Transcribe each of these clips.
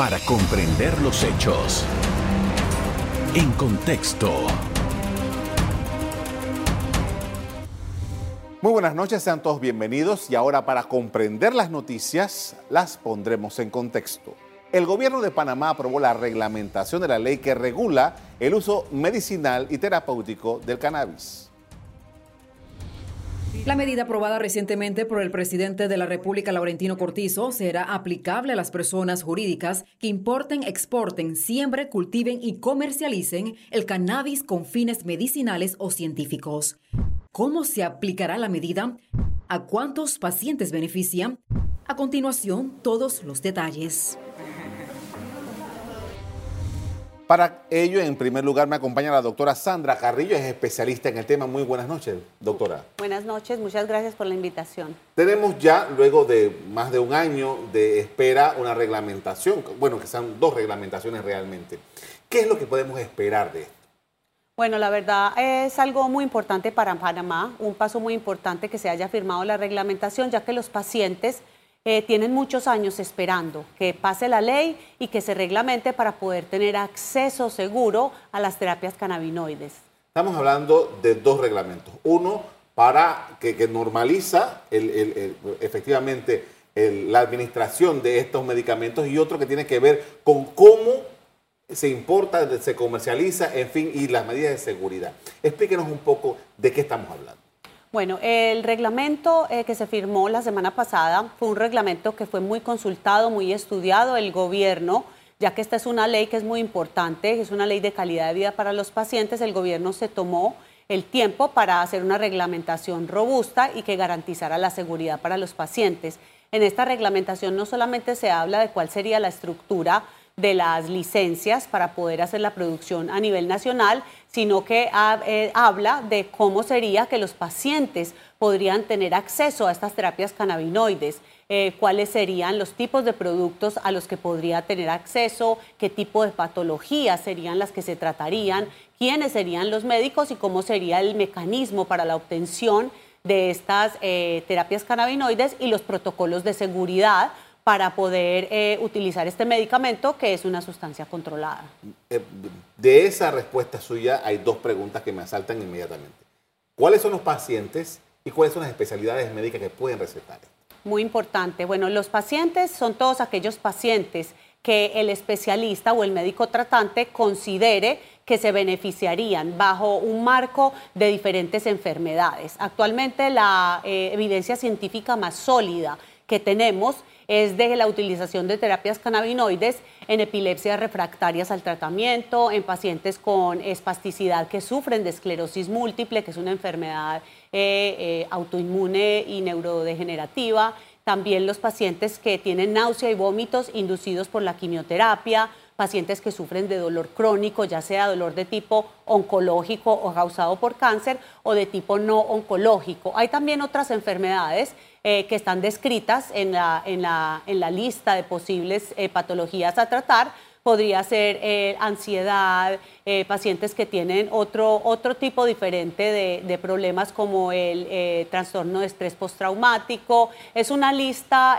para comprender los hechos. En contexto. Muy buenas noches, sean todos bienvenidos y ahora para comprender las noticias las pondremos en contexto. El gobierno de Panamá aprobó la reglamentación de la ley que regula el uso medicinal y terapéutico del cannabis. La medida aprobada recientemente por el presidente de la República, Laurentino Cortizo, será aplicable a las personas jurídicas que importen, exporten, siembren, cultiven y comercialicen el cannabis con fines medicinales o científicos. ¿Cómo se aplicará la medida? ¿A cuántos pacientes beneficia? A continuación, todos los detalles. Para ello, en primer lugar, me acompaña la doctora Sandra Carrillo, es especialista en el tema. Muy buenas noches, doctora. Buenas noches, muchas gracias por la invitación. Tenemos ya, luego de más de un año de espera, una reglamentación, bueno, que son dos reglamentaciones realmente. ¿Qué es lo que podemos esperar de esto? Bueno, la verdad es algo muy importante para Panamá, un paso muy importante que se haya firmado la reglamentación, ya que los pacientes eh, tienen muchos años esperando que pase la ley y que se reglamente para poder tener acceso seguro a las terapias cannabinoides. Estamos hablando de dos reglamentos. Uno para que, normaliza efectivamente la administración de estos medicamentos y otro que tiene que ver con cómo se importa, se comercializa, en fin, y las medidas de seguridad. Explíquenos un poco de qué estamos hablando. Bueno, el reglamento eh, que se firmó la semana pasada fue un reglamento que fue muy consultado, muy estudiado. El gobierno, ya que esta es una ley que es muy importante, es una ley de calidad de vida para los pacientes, el gobierno se tomó el tiempo para hacer una reglamentación robusta y que garantizara la seguridad para los pacientes. En esta reglamentación no solamente se habla de cuál sería la estructura, de las licencias para poder hacer la producción a nivel nacional, sino que eh, habla de cómo sería que los pacientes podrían tener acceso a estas terapias cannabinoides, eh, cuáles serían los tipos de productos a los que podría tener acceso, qué tipo de patologías serían las que se tratarían, quiénes serían los médicos y cómo sería el mecanismo para la obtención de estas eh, terapias cannabinoides y los protocolos de seguridad para poder eh, utilizar este medicamento que es una sustancia controlada. Eh, de esa respuesta suya hay dos preguntas que me asaltan inmediatamente. ¿Cuáles son los pacientes y cuáles son las especialidades médicas que pueden recetar? Muy importante. Bueno, los pacientes son todos aquellos pacientes que el especialista o el médico tratante considere que se beneficiarían bajo un marco de diferentes enfermedades. Actualmente la eh, evidencia científica más sólida que tenemos es de la utilización de terapias cannabinoides en epilepsias refractarias al tratamiento, en pacientes con espasticidad que sufren de esclerosis múltiple, que es una enfermedad eh, eh, autoinmune y neurodegenerativa, también los pacientes que tienen náusea y vómitos inducidos por la quimioterapia, pacientes que sufren de dolor crónico, ya sea dolor de tipo oncológico o causado por cáncer o de tipo no oncológico. Hay también otras enfermedades eh, que están descritas en la, en la, en la lista de posibles eh, patologías a tratar. Podría ser eh, ansiedad, pacientes que tienen otro, otro tipo diferente de, problemas como el trastorno de estrés postraumático. Es una lista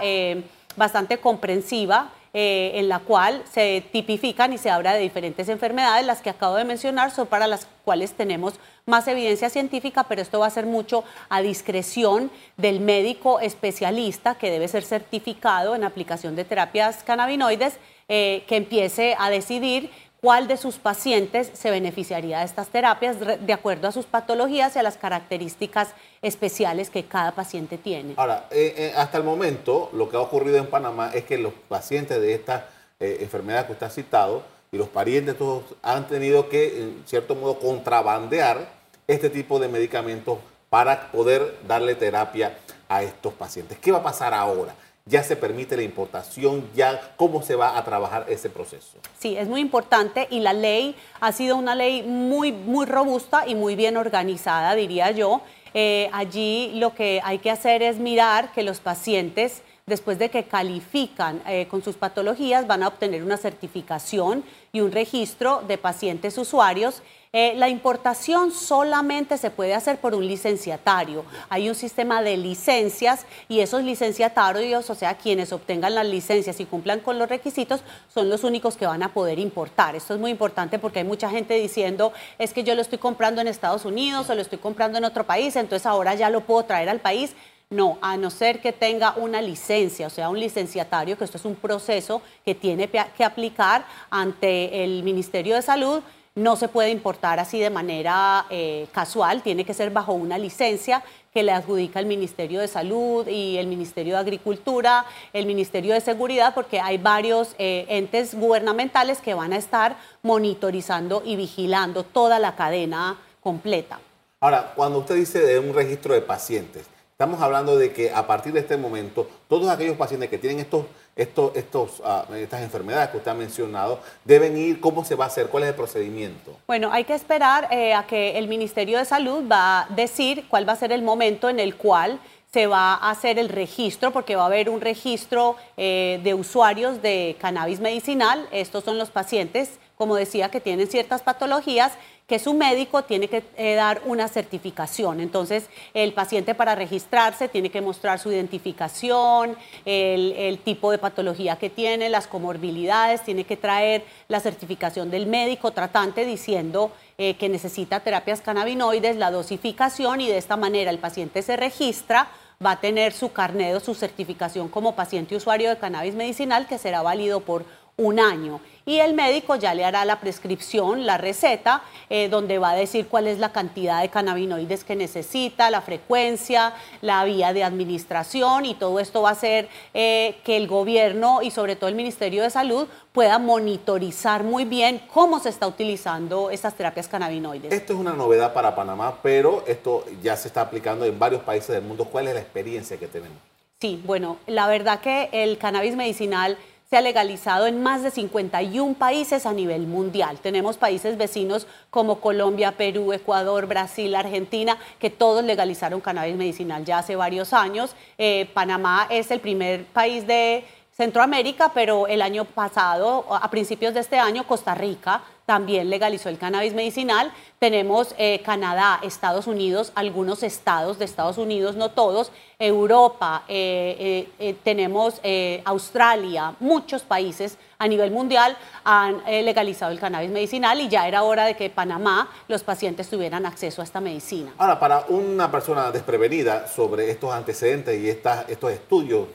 bastante comprensiva eh, en la cual se tipifican y se habla de diferentes enfermedades. Las que acabo de mencionar son para las cuales tenemos más evidencia científica, pero esto va a ser mucho a discreción del médico especialista que debe ser certificado en aplicación de terapias cannabinoides, eh, que empiece a decidir cuál de sus pacientes se beneficiaría de estas terapias de acuerdo a sus patologías y a las características especiales que cada paciente tiene. Ahora, eh, eh, hasta el momento lo que ha ocurrido en Panamá es que los pacientes de esta eh, enfermedad que usted ha citado y los parientes todos han tenido que, en cierto modo, contrabandear este tipo de medicamentos para poder darle terapia a estos pacientes. ¿Qué va a pasar ahora? Ya se permite la importación, ya cómo se va a trabajar ese proceso. Sí, es muy importante y la ley ha sido una ley muy, muy robusta y muy bien organizada, diría yo. Eh, allí lo que hay que hacer es mirar que los pacientes después de que califican eh, con sus patologías, van a obtener una certificación y un registro de pacientes usuarios. Eh, la importación solamente se puede hacer por un licenciatario. Hay un sistema de licencias y esos licenciatarios, o sea, quienes obtengan las licencias y cumplan con los requisitos, son los únicos que van a poder importar. Esto es muy importante porque hay mucha gente diciendo, es que yo lo estoy comprando en Estados Unidos o lo estoy comprando en otro país, entonces ahora ya lo puedo traer al país. No, a no ser que tenga una licencia, o sea, un licenciatario, que esto es un proceso que tiene que aplicar ante el Ministerio de Salud, no se puede importar así de manera eh, casual, tiene que ser bajo una licencia que le adjudica el Ministerio de Salud y el Ministerio de Agricultura, el Ministerio de Seguridad, porque hay varios eh, entes gubernamentales que van a estar monitorizando y vigilando toda la cadena completa. Ahora, cuando usted dice de un registro de pacientes, Estamos hablando de que a partir de este momento, todos aquellos pacientes que tienen estos, estos, estos, ah, estas enfermedades que usted ha mencionado, deben ir, ¿cómo se va a hacer? ¿Cuál es el procedimiento? Bueno, hay que esperar eh, a que el Ministerio de Salud va a decir cuál va a ser el momento en el cual se va a hacer el registro, porque va a haber un registro eh, de usuarios de cannabis medicinal. Estos son los pacientes, como decía, que tienen ciertas patologías que su médico tiene que eh, dar una certificación. Entonces, el paciente para registrarse tiene que mostrar su identificación, el, tipo de patología que tiene, las comorbilidades, tiene que traer la certificación del médico tratante diciendo eh, que necesita terapias cannabinoides, la dosificación y de esta manera el paciente se registra va a tener su carnet su certificación como paciente usuario de cannabis medicinal que será válido por un año. Y el médico ya le hará la prescripción, la receta, eh, donde va a decir cuál es la cantidad de cannabinoides que necesita, la frecuencia, la vía de administración y todo esto va a hacer eh, que el gobierno y sobre todo el Ministerio de Salud pueda monitorizar muy bien cómo se está utilizando estas terapias cannabinoides. Esto es una novedad para Panamá, pero esto ya se está aplicando en varios países del mundo. ¿Cuál es la experiencia que tenemos? Sí, bueno, la verdad que el cannabis medicinal se ha legalizado en más de 51 países a nivel mundial. Tenemos países vecinos como Colombia, Perú, Ecuador, Brasil, Argentina, que todos legalizaron cannabis medicinal ya hace varios años. Eh, Panamá es el primer país de Centroamérica, pero el año pasado, a principios de este año, Costa Rica también legalizó el cannabis medicinal. Tenemos eh, Canadá, Estados Unidos, algunos estados de Estados Unidos, no todos, Europa, eh, eh, tenemos Australia, muchos países a nivel mundial han legalizado el cannabis medicinal y ya era hora de que Panamá los pacientes tuvieran acceso a esta medicina. Ahora, para una persona desprevenida sobre estos antecedentes y estos estudios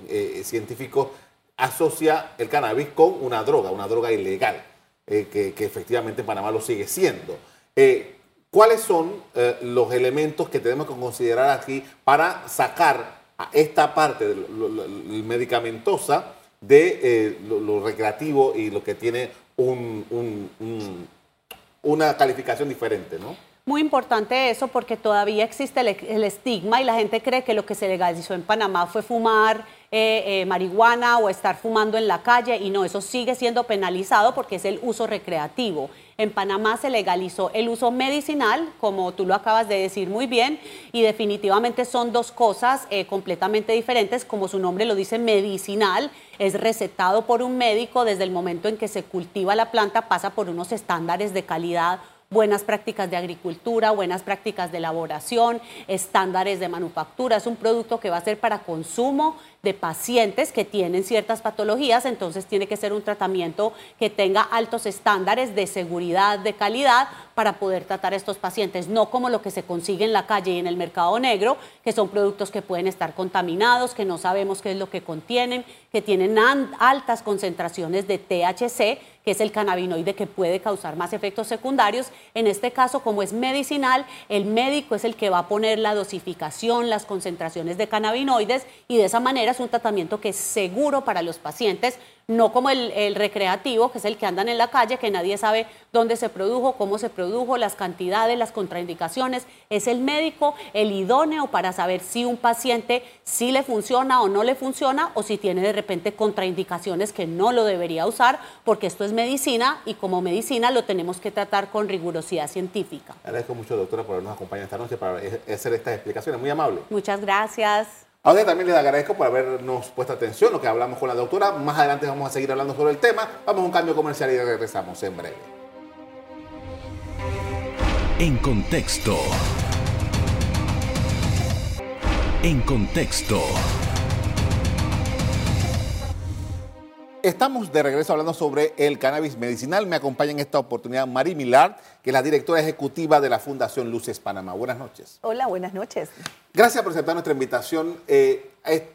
científicos, asocia el cannabis con una droga, una droga ilegal, eh, que, efectivamente en Panamá lo sigue siendo. Eh, ¿Cuáles son eh, los elementos que tenemos que considerar aquí para sacar a esta parte medicamentosa de lo, recreativo y lo que tiene una calificación diferente, ¿no? Muy importante eso porque todavía existe el, estigma y la gente cree que lo que se legalizó en Panamá fue fumar eh, eh, marihuana o estar fumando en la calle. Y no, eso sigue siendo penalizado porque es el uso recreativo. En Panamá se legalizó el uso medicinal, como tú lo acabas de decir muy bien, y definitivamente son dos cosas eh, completamente diferentes, como su nombre lo dice, medicinal, es recetado por un médico. Desde el momento en que se cultiva la planta, pasa por unos estándares de calidad buenas prácticas de agricultura, buenas prácticas de elaboración, estándares de manufactura. Es un producto que va a ser para consumo de pacientes que tienen ciertas patologías, entonces tiene que ser un tratamiento que tenga altos estándares de seguridad, de calidad, para poder tratar a estos pacientes, no como lo que se consigue en la calle y en el mercado negro, que son productos que pueden estar contaminados, que no sabemos qué es lo que contienen, que tienen altas concentraciones de THC, que es el cannabinoide que puede causar más efectos secundarios. En este caso, como es medicinal, el médico es el que va a poner la dosificación, las concentraciones de cannabinoides y de esa manera es un tratamiento que es seguro para los pacientes, no como el, recreativo, que es el que andan en la calle, que nadie sabe dónde se produjo, cómo se produjo, las cantidades, las contraindicaciones. Es el médico el idóneo para saber si un paciente sí le funciona o no le funciona, o si tiene de repente contraindicaciones que no lo debería usar, porque esto es medicina y como medicina lo tenemos que tratar con rigurosidad científica. Agradezco mucho, doctora, por habernos acompañado esta noche para hacer estas explicaciones. Muy amable. Muchas gracias. A usted también les agradezco por habernos puesto atención, lo que hablamos con la doctora. Más adelante vamos a seguir hablando sobre el tema. Vamos a un cambio comercial y regresamos en breve. En contexto. En contexto. Estamos de regreso hablando sobre el cannabis medicinal. Me acompaña en esta oportunidad Mari Milar, que es la directora ejecutiva de la Fundación Luces Panamá. Buenas noches. Hola, buenas noches. Gracias por aceptar nuestra invitación. Eh, de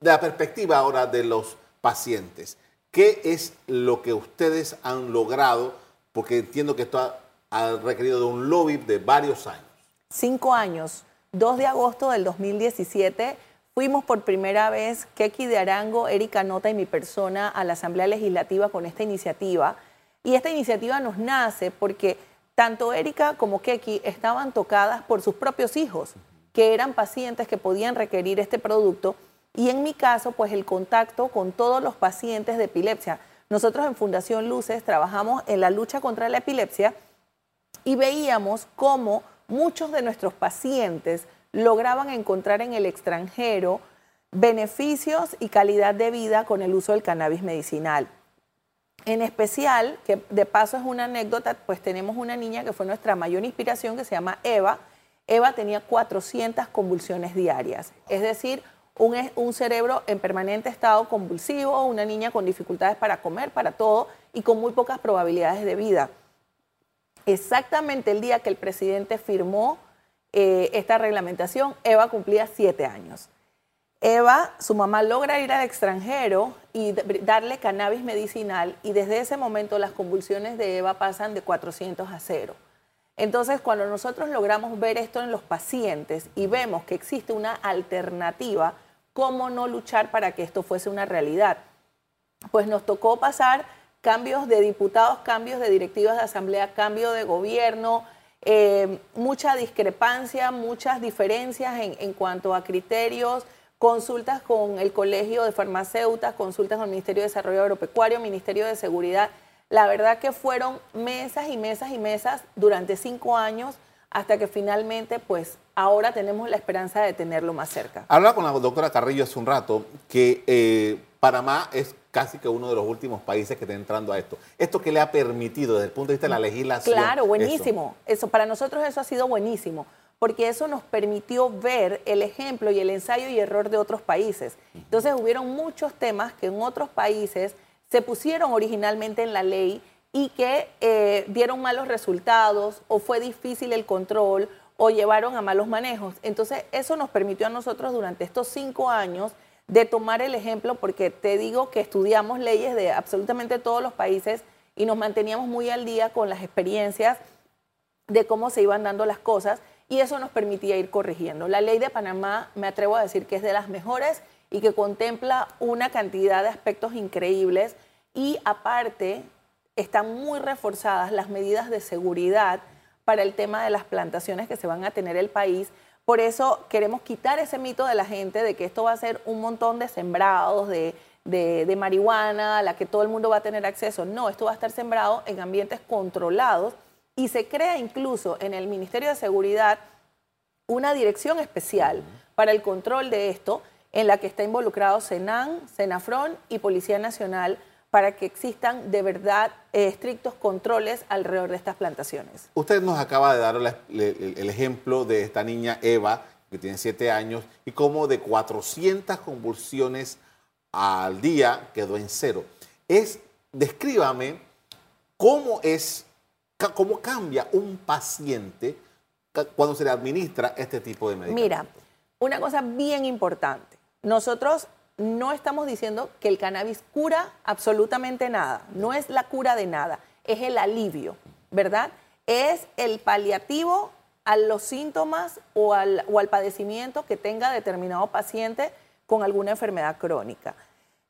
la perspectiva ahora de los pacientes, ¿qué es lo que ustedes han logrado? Porque entiendo que esto ha requerido de un lobby de varios años. Cinco años. 2 de agosto del 2017 Fuimos por primera vez, Keki de Arango, Erika Nota y mi persona, a la Asamblea Legislativa con esta iniciativa. Y esta iniciativa nos nace porque tanto Erika como Keki estaban tocadas por sus propios hijos, que eran pacientes que podían requerir este producto. Y en mi caso, pues el contacto con todos los pacientes de epilepsia. Nosotros en Fundación Luces trabajamos en la lucha contra la epilepsia y veíamos cómo muchos de nuestros pacientes lograban encontrar en el extranjero beneficios y calidad de vida con el uso del cannabis medicinal. En especial, que de paso es una anécdota, pues tenemos una niña que fue nuestra mayor inspiración, que se llama Eva. Eva tenía 400 convulsiones diarias, es decir, un, un, cerebro en permanente estado convulsivo, una niña con dificultades para comer, para todo, y con muy pocas probabilidades de vida. Exactamente el día que el presidente firmó eh, esta reglamentación, Eva cumplía siete años. Eva, su mamá logra ir al extranjero y darle cannabis medicinal y desde ese momento las convulsiones de Eva pasan de 400 a cero. Entonces, cuando nosotros logramos ver esto en los pacientes y vemos que existe una alternativa, ¿cómo no luchar para que esto fuese una realidad? Pues nos tocó pasar cambios de diputados, cambios de directivas de asamblea, cambio de gobierno, eh, mucha discrepancia, muchas diferencias en, cuanto a criterios, consultas con el Colegio de Farmacéuticas, consultas con el Ministerio de Desarrollo Agropecuario, Ministerio de Seguridad. La verdad que fueron mesas y mesas y mesas durante cinco años hasta que finalmente, pues, ahora tenemos la esperanza de tenerlo más cerca. Hablaba con la doctora Carrillo hace un rato que eh, Panamá es casi que uno de los últimos países que está entrando a esto. ¿Esto que le ha permitido desde el punto de vista de la legislación? Claro, buenísimo. Eso? para nosotros eso ha sido buenísimo, porque eso nos permitió ver el ejemplo y el ensayo y error de otros países. Entonces hubieron muchos temas que en otros países se pusieron originalmente en la ley y que eh, dieron malos resultados o fue difícil el control o llevaron a malos manejos. Entonces eso nos permitió a nosotros durante estos cinco años de tomar el ejemplo, porque te digo que estudiamos leyes de absolutamente todos los países y nos manteníamos muy al día con las experiencias de cómo se iban dando las cosas y eso nos permitía ir corrigiendo. La ley de Panamá me atrevo a decir que es de las mejores y que contempla una cantidad de aspectos increíbles y aparte están muy reforzadas las medidas de seguridad para el tema de las plantaciones que se van a tener el país por eso queremos quitar ese mito de la gente de que esto va a ser un montón de sembrados, de, marihuana, a la que todo el mundo va a tener acceso. No, esto va a estar sembrado en ambientes controlados y se crea incluso en el Ministerio de Seguridad una dirección especial para el control de esto en la que está involucrado Senan, Senafron y Policía Nacional para que existan de verdad eh, estrictos controles alrededor de estas plantaciones. Usted nos acaba de dar el, ejemplo de esta niña Eva, que tiene siete años, y cómo de 400 convulsiones al día quedó en cero. Es, descríbame cómo es, cómo cambia un paciente cuando se le administra este tipo de medicamentos. Mira, una cosa bien importante. Nosotros no estamos diciendo que el cannabis cura absolutamente nada, no es la cura de nada, es el alivio, ¿verdad? Es el paliativo a los síntomas o al, o al padecimiento que tenga determinado paciente con alguna enfermedad crónica.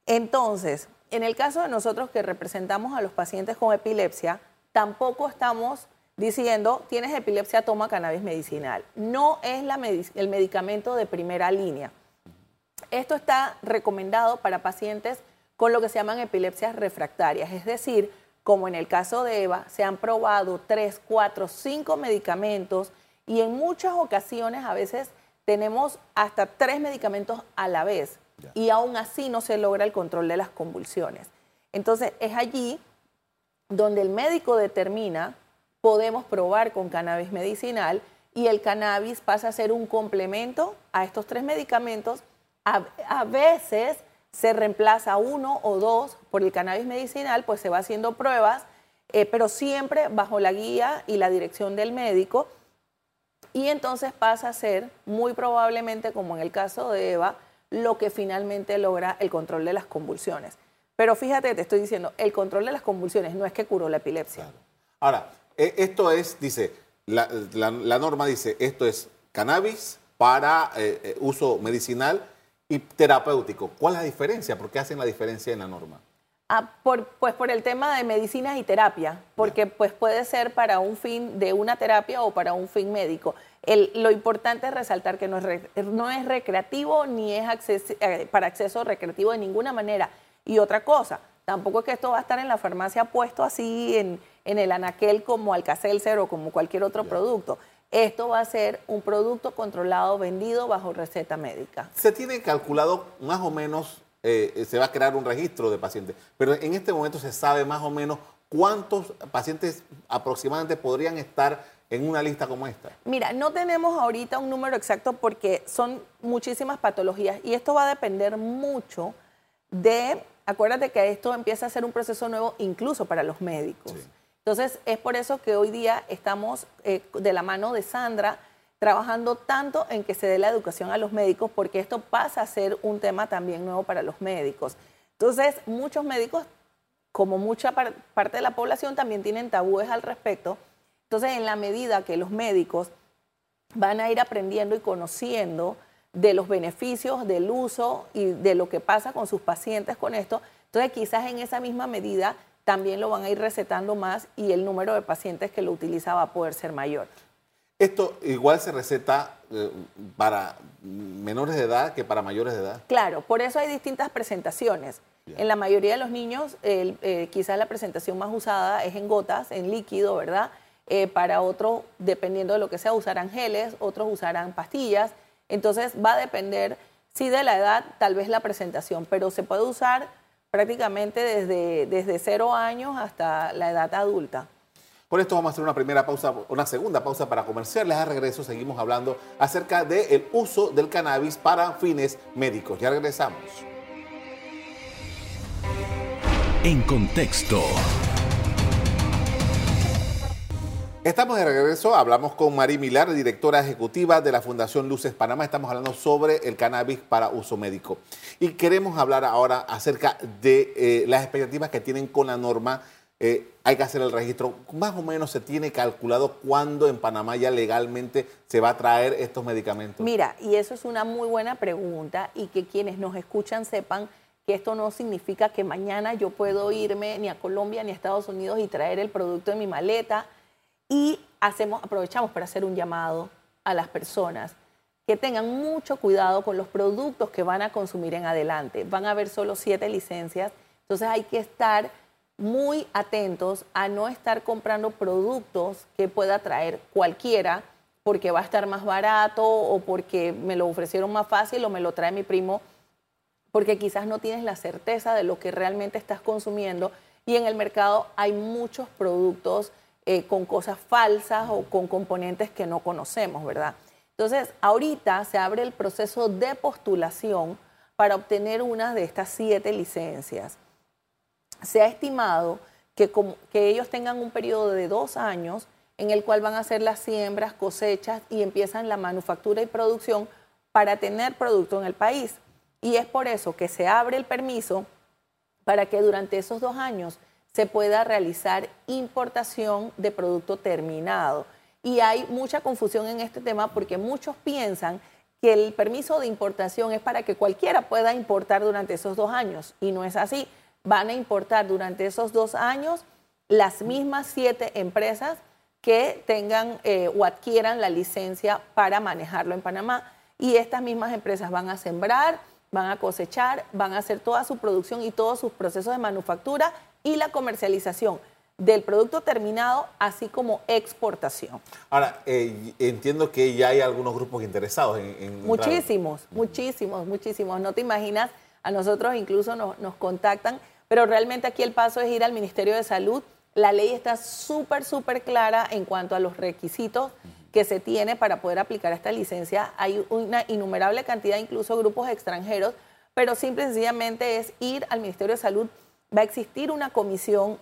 Entonces, en el caso de nosotros que representamos a los pacientes con epilepsia, tampoco estamos diciendo, tienes epilepsia, toma cannabis medicinal. No es el medicamento de primera línea. Esto está recomendado para pacientes con lo que se llaman epilepsias refractarias, es decir, como en el caso de Eva, se han probado tres, cuatro, cinco medicamentos y en muchas ocasiones a veces tenemos hasta tres medicamentos a la vez y aún así no se logra el control de las convulsiones. Entonces es allí donde el médico determina, podemos probar con cannabis medicinal y el cannabis pasa a ser un complemento a estos tres medicamentos. A, veces se reemplaza uno o dos por el cannabis medicinal, pues se va haciendo pruebas, eh, pero siempre bajo la guía y la dirección del médico. Y entonces pasa a ser, muy probablemente, como en el caso de Eva, lo que finalmente logra el control de las convulsiones. Pero fíjate, te estoy diciendo, el control de las convulsiones no es que curó la epilepsia. Ahora, e, esto es, dice, la, norma dice, esto es cannabis para eh, eh, uso medicinal y terapéutico. ¿Cuál es la diferencia? ¿Por qué hacen la diferencia en la norma? Ah, por, pues por el tema de medicinas y terapia, porque pues puede ser para un fin de una terapia o para un fin médico. lo importante es resaltar que no es, no es recreativo ni es eh, para acceso recreativo de ninguna manera. Y otra cosa, tampoco es que esto va a estar en la farmacia puesto así en, el anaquel como Alcacelser o como cualquier otro producto. Esto va a ser un producto controlado, vendido bajo receta médica. Se tiene calculado más o menos eh, se va a crear un registro de pacientes. Pero en este momento se sabe más o menos cuántos pacientes aproximadamente podrían estar en una lista como esta. Mira, no tenemos ahorita un número exacto porque son muchísimas patologías y esto va a depender mucho de, acuérdate que esto empieza a ser un proceso nuevo incluso para los médicos. Entonces, es por eso que hoy día estamos eh, de la mano de Sandra trabajando tanto en que se dé la educación a los médicos, porque esto pasa a ser un tema también nuevo para los médicos. Entonces, muchos médicos, como mucha parte de la población, también tienen tabúes al respecto. Entonces, en la medida que los médicos van a ir aprendiendo y conociendo de los beneficios del uso y de lo que pasa con sus pacientes con esto, entonces quizás en esa misma medida también lo van a ir recetando más y el número de pacientes que lo utiliza va a poder ser mayor. Esto igual se receta eh, para menores de edad que para mayores de edad. Claro, por eso hay distintas presentaciones. En la mayoría de los niños, eh, quizás la presentación más usada es en gotas, en líquido, ¿verdad? Eh, para otros, dependiendo de lo que sea, usarán geles, otros usarán pastillas. Entonces va a depender, sí, de la edad, tal vez la presentación, pero se puede usar prácticamente desde, desde cero años hasta la edad adulta. Con esto vamos a hacer una primera pausa, una segunda pausa para comerciales. A regreso seguimos hablando acerca del uso del cannabis para fines médicos. Ya regresamos. En contexto. Estamos de regreso, hablamos con Marí Milar, directora ejecutiva de la Fundación Luces Panamá. Estamos hablando sobre el cannabis para uso médico. Y queremos hablar ahora acerca de eh, las expectativas que tienen con la norma eh, hay que hacer el registro. Más o menos se tiene calculado cuándo en Panamá ya legalmente se va a traer estos medicamentos. Mira, y eso es una muy buena pregunta y que quienes nos escuchan sepan que esto no significa que mañana yo puedo irme ni a Colombia ni a Estados Unidos y traer el producto en mi maleta. Y hacemos, aprovechamos para hacer un llamado a las personas que tengan mucho cuidado con los productos que van a consumir en adelante. Van a haber solo siete licencias, entonces hay que estar muy atentos a no estar comprando productos que pueda traer cualquiera porque va a estar más barato o porque me lo ofrecieron más fácil o me lo trae mi primo, porque quizás no tienes la certeza de lo que realmente estás consumiendo y en el mercado hay muchos productos eh, con cosas falsas o con componentes que no conocemos, ¿verdad? Entonces, ahorita se abre el proceso de postulación para obtener una de estas siete licencias se ha estimado que, que ellos tengan un periodo de dos años en el cual van a hacer las siembras, cosechas y empiezan la manufactura y producción para tener producto en el país. Y es por eso que se abre el permiso para que durante esos dos años se pueda realizar importación de producto terminado. Y hay mucha confusión en este tema porque muchos piensan que el permiso de importación es para que cualquiera pueda importar durante esos dos años y no es así van a importar durante esos dos años las mismas siete empresas que tengan eh, o adquieran la licencia para manejarlo en Panamá. Y estas mismas empresas van a sembrar, van a cosechar, van a hacer toda su producción y todos sus procesos de manufactura y la comercialización. del producto terminado, así como exportación. Ahora, eh, entiendo que ya hay algunos grupos interesados en... en muchísimos, muchísimos, muchísimos. No te imaginas, a nosotros incluso nos, nos contactan, pero realmente aquí el paso es ir al Ministerio de Salud. La ley está súper, súper clara en cuanto a los requisitos que se tiene para poder aplicar esta licencia. Hay una innumerable cantidad, incluso grupos extranjeros, pero simple y sencillamente es ir al Ministerio de Salud. Va a existir una comisión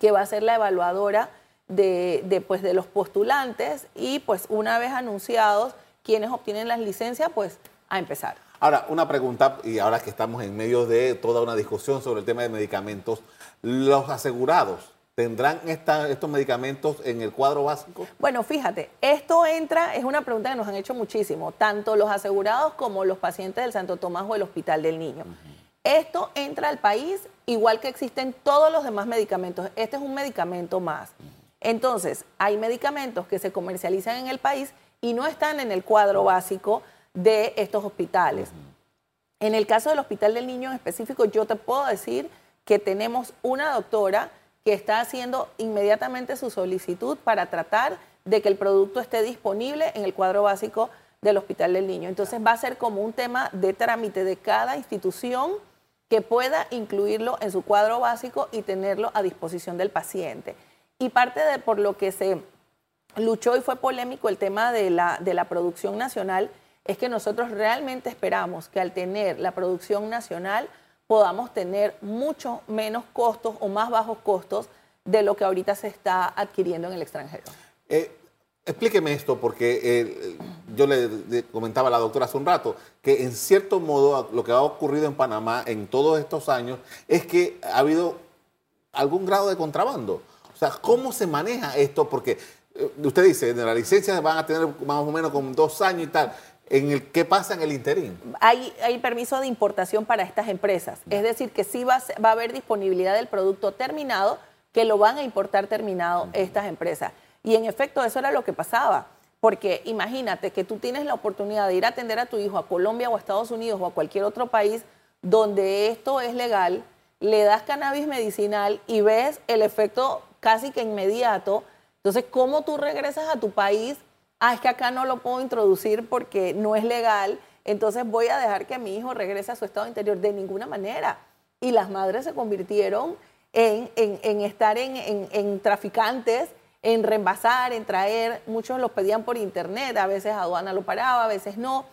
que va a ser la evaluadora de, pues, de los postulantes y pues una vez anunciados quienes obtienen las licencias, pues a empezar. Ahora, una pregunta, y ahora que estamos en medio de toda una discusión sobre el tema de medicamentos, ¿los asegurados tendrán estos medicamentos en el cuadro básico? Bueno, fíjate, esto entra, es una pregunta que nos han hecho muchísimo, tanto los asegurados como los pacientes del Santo Tomás o el Hospital del Niño. Esto entra al país igual que existen todos los demás medicamentos. Este es un medicamento más. Entonces, hay medicamentos que se comercializan en el país y no están en el cuadro básico de estos hospitales. En el caso del Hospital del Niño en específico, yo te puedo decir que tenemos una doctora que está haciendo inmediatamente su solicitud para tratar de que el producto esté disponible en el cuadro básico del Hospital del Niño. Entonces va a ser como un tema de trámite de cada institución que pueda incluirlo en su cuadro básico y tenerlo a disposición del paciente. Y parte de por lo que se luchó y fue polémico el tema de la, de la producción nacional es que nosotros realmente esperamos que al tener la producción nacional podamos tener mucho menos costos o más bajos costos de lo que ahorita se está adquiriendo en el extranjero. Eh, Explíqueme esto, porque eh, yo le, comentaba a la doctora hace un rato que en cierto modo lo que ha ocurrido en Panamá en todos estos años es que ha habido algún grado de contrabando. O sea, ¿cómo se maneja esto? Porque eh, usted dice, en la licencia van a tener más o menos como dos años y tal. ¿En el, ¿Qué pasa en el interín? Hay, hay permiso de importación para estas empresas. Es decir, que sí va, va a haber disponibilidad del producto terminado, que lo van a importar terminado estas empresas. Y en efecto, eso era lo que pasaba. Porque imagínate que tú tienes la oportunidad de ir a atender a tu hijo a Colombia o a Estados Unidos o a cualquier otro país donde esto es legal, le das cannabis medicinal y ves el efecto casi que inmediato. Entonces, ¿cómo tú regresas a tu país? Ah, es que acá no lo puedo introducir porque no es legal, entonces voy a dejar que mi hijo regrese a su estado interior. De ninguna manera. Y las madres se convirtieron en, estar en traficantes en reembasar, en traer, muchos los pedían por internet, a veces aduana lo paraba, a veces no.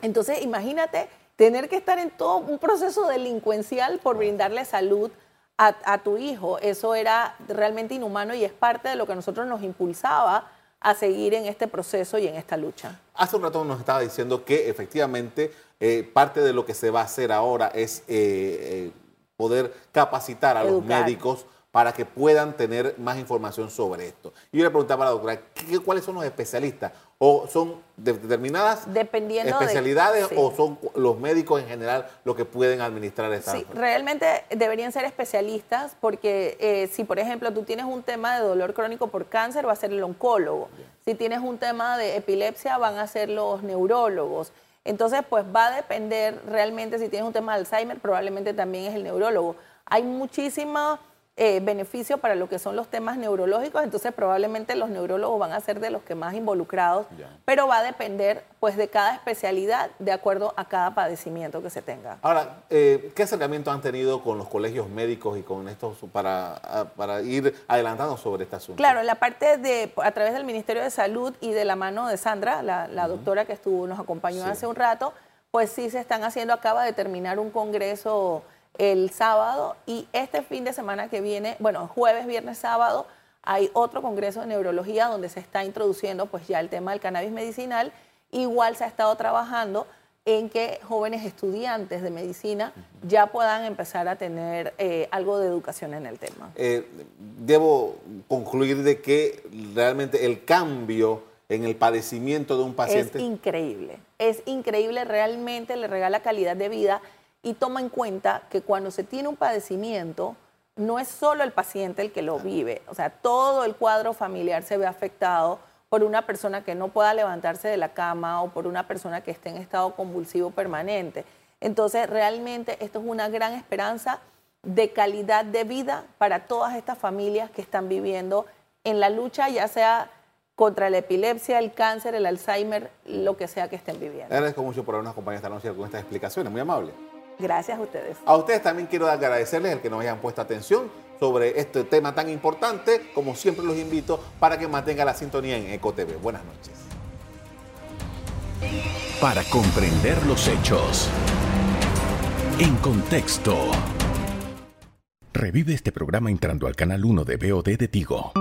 Entonces, imagínate tener que estar en todo un proceso delincuencial por brindarle salud a, tu hijo. Eso era realmente inhumano y es parte de lo que a nosotros nos impulsaba a seguir en este proceso y en esta lucha. Hace un rato nos estaba diciendo que efectivamente eh, parte de lo que se va a hacer ahora es eh, eh, poder capacitar a los médicos para que puedan tener más información sobre esto. Y yo le preguntaba a la doctora, ¿cuáles son los especialistas? ¿O son determinadas Dependiendo especialidades o son los médicos en general los que pueden administrar esta Sí, realmente deberían ser especialistas porque eh, si, por ejemplo, tú tienes un tema de dolor crónico por cáncer, va a ser el oncólogo. Si tienes un tema de epilepsia, van a ser los neurólogos. Entonces, pues va a depender realmente si tienes un tema de Alzheimer, probablemente también es el neurólogo. Hay muchísimas eh, beneficio para lo que son los temas neurológicos, entonces probablemente los neurólogos van a ser de los que más involucrados, pero va a depender pues de cada especialidad de acuerdo a cada padecimiento que se tenga. Ahora, eh, ¿qué acercamiento han tenido con los colegios médicos y con estos para, para ir adelantando sobre este asunto? Claro, la parte de, a través del Ministerio de Salud y de la mano de Sandra, la, doctora que estuvo, nos acompañó hace un rato, pues sí se están haciendo, acaba de terminar un congreso el sábado y este fin de semana que viene, bueno, jueves, viernes, sábado, hay otro congreso de neurología donde se está introduciendo pues ya el tema del cannabis medicinal. Igual se ha estado trabajando en que jóvenes estudiantes de medicina ya puedan empezar a tener eh, algo de educación en el tema. Eh, debo concluir de que realmente el cambio en el padecimiento de un paciente... Es increíble, es increíble, realmente le regala calidad de vida y toma en cuenta que cuando se tiene un padecimiento, no es solo el paciente el que lo vive, o sea, todo el cuadro familiar se ve afectado por una persona que no pueda levantarse de la cama o por una persona que esté en estado convulsivo permanente. Entonces, realmente esto es una gran esperanza de calidad de vida para todas estas familias que están viviendo en la lucha, ya sea contra la epilepsia, el cáncer, el Alzheimer, lo que sea que estén viviendo. Agradezco mucho por habernos acompañado esta noche con estas explicaciones, muy amable. Gracias a ustedes. A ustedes también quiero agradecerles el que nos hayan puesto atención sobre este tema tan importante. Como siempre los invito para que mantengan la sintonía en EcoTV. Buenas noches. Para comprender los hechos. En contexto. Revive este programa entrando al canal 1 de BOD de Tigo.